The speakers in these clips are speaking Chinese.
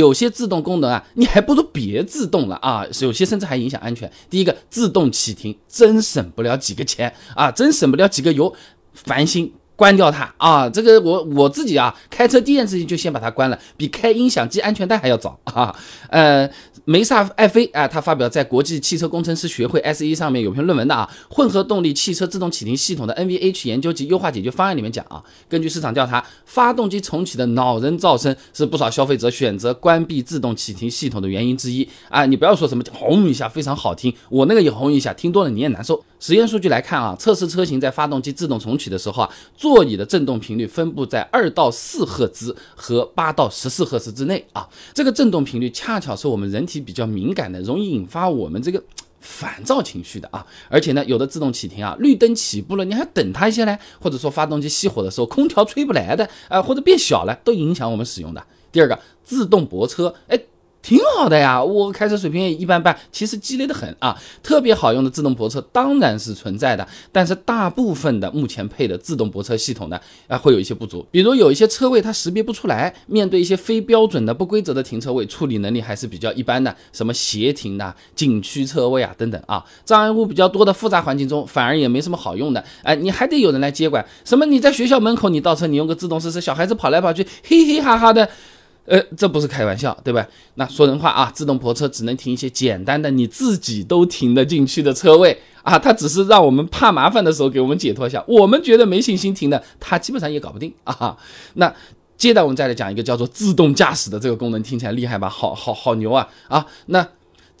有些自动功能啊，你还不如别自动了啊，有些甚至还影响安全。第一个，自动启停真省不了几个钱啊，真省不了几个油，烦心。关掉它啊！这个我我自己啊，开车第一件事情就先把它关了，比开音响系安全带还要早啊。呃，梅萨艾菲啊，他发表在国际汽车工程师学会 S E 上面有篇论文的啊，混合动力汽车自动启停系统的 NVH 研究及优化解决方案里面讲啊，根据市场调查，发动机重启的恼人噪声是不少消费者选择关闭自动启停系统的原因之一啊。你不要说什么轰一下非常好听，我那个也轰一下，听多了你也难受。实验数据来看啊，测试车型在发动机自动重启的时候啊，座椅的振动频率分布在二到四赫兹和八到十四赫兹之内啊。这个振动频率恰巧是我们人体比较敏感的，容易引发我们这个烦躁情绪的啊。而且呢，有的自动启停啊，绿灯起步了，你还等它一下呢，或者说发动机熄火的时候，空调吹不来的啊，或者变小了，都影响我们使用的。第二个，自动泊车，哎。挺好的呀，我开车水平也一般般，其实鸡肋的很啊。特别好用的自动泊车当然是存在的，但是大部分的目前配的自动泊车系统呢，啊会有一些不足，比如有一些车位它识别不出来，面对一些非标准的不规则的停车位，处理能力还是比较一般的，什么斜停的景区车位啊等等啊，障碍物比较多的复杂环境中，反而也没什么好用的。哎，你还得有人来接管，什么你在学校门口你倒车，你用个自动试试，小孩子跑来跑去，嘿嘿哈哈的。呃，这不是开玩笑，对吧？那说人话啊，自动泊车只能停一些简单的你自己都停得进去的车位啊，它只是让我们怕麻烦的时候给我们解脱一下。我们觉得没信心停的，它基本上也搞不定啊。那接着我们再来讲一个叫做自动驾驶的这个功能，听起来厉害吧？好好好牛啊啊！那。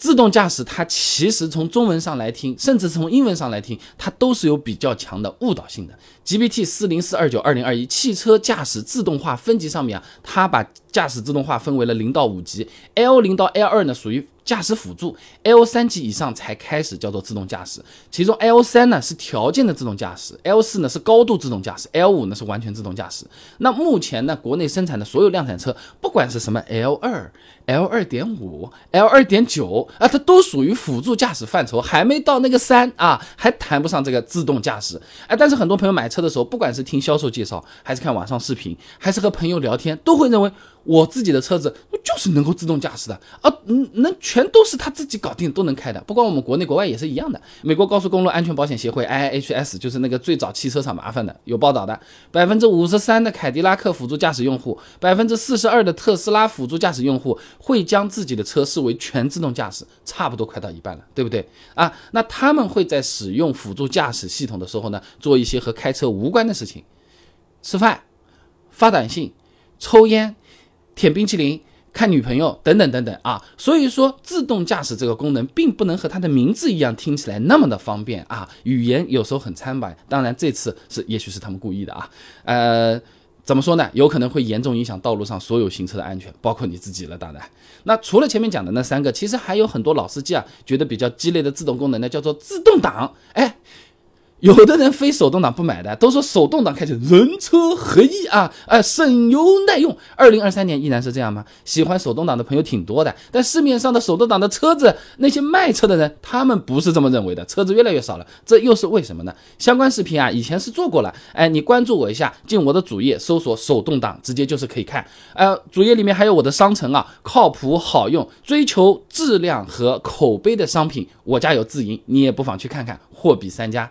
自动驾驶，它其实从中文上来听，甚至从英文上来听，它都是有比较强的误导性的。GPT 四零四二九二零二一汽车驾驶自动化分级上面啊，它把驾驶自动化分为了零到五级，L 零到 L 二呢属于驾驶辅助，L 三级以上才开始叫做自动驾驶。其中 L 三呢是条件的自动驾驶，L 四呢是高度自动驾驶，L 五呢是完全自动驾驶。那目前呢，国内生产的所有量产车，不管是什么 L 二。L 二点五、L 二点九啊，它都属于辅助驾驶范畴，还没到那个三啊，还谈不上这个自动驾驶。哎，但是很多朋友买车的时候，不管是听销售介绍，还是看网上视频，还是和朋友聊天，都会认为。我自己的车子就是能够自动驾驶的啊，嗯，能全全都是他自己搞定，都能开的。不光我们国内，国外也是一样的。美国高速公路安全保险协会 （IIHS） 就是那个最早汽车厂麻烦的，有报道的，百分之五十三的凯迪拉克辅助驾驶用户，百分之四十二的特斯拉辅助驾驶用户会将自己的车视为全自动驾驶，差不多快到一半了，对不对啊？那他们会在使用辅助驾驶系统的时候呢，做一些和开车无关的事情，吃饭、发短信、抽烟。舔冰淇淋、看女朋友等等等等啊，所以说自动驾驶这个功能并不能和它的名字一样听起来那么的方便啊，语言有时候很苍白。当然这次是也许是他们故意的啊，呃，怎么说呢？有可能会严重影响道路上所有行车的安全，包括你自己了。当然，那除了前面讲的那三个，其实还有很多老司机啊觉得比较鸡肋的自动功能呢，叫做自动挡。哎。有的人非手动挡不买的，都说手动挡开起人车合一啊，哎，省油耐用。二零二三年依然是这样吗？喜欢手动挡的朋友挺多的，但市面上的手动挡的车子，那些卖车的人，他们不是这么认为的。车子越来越少了，这又是为什么呢？相关视频啊，以前是做过了，哎，你关注我一下，进我的主页搜索手动挡，直接就是可以看。呃，主页里面还有我的商城啊，靠谱好用，追求质量和口碑的商品，我家有自营，你也不妨去看看，货比三家。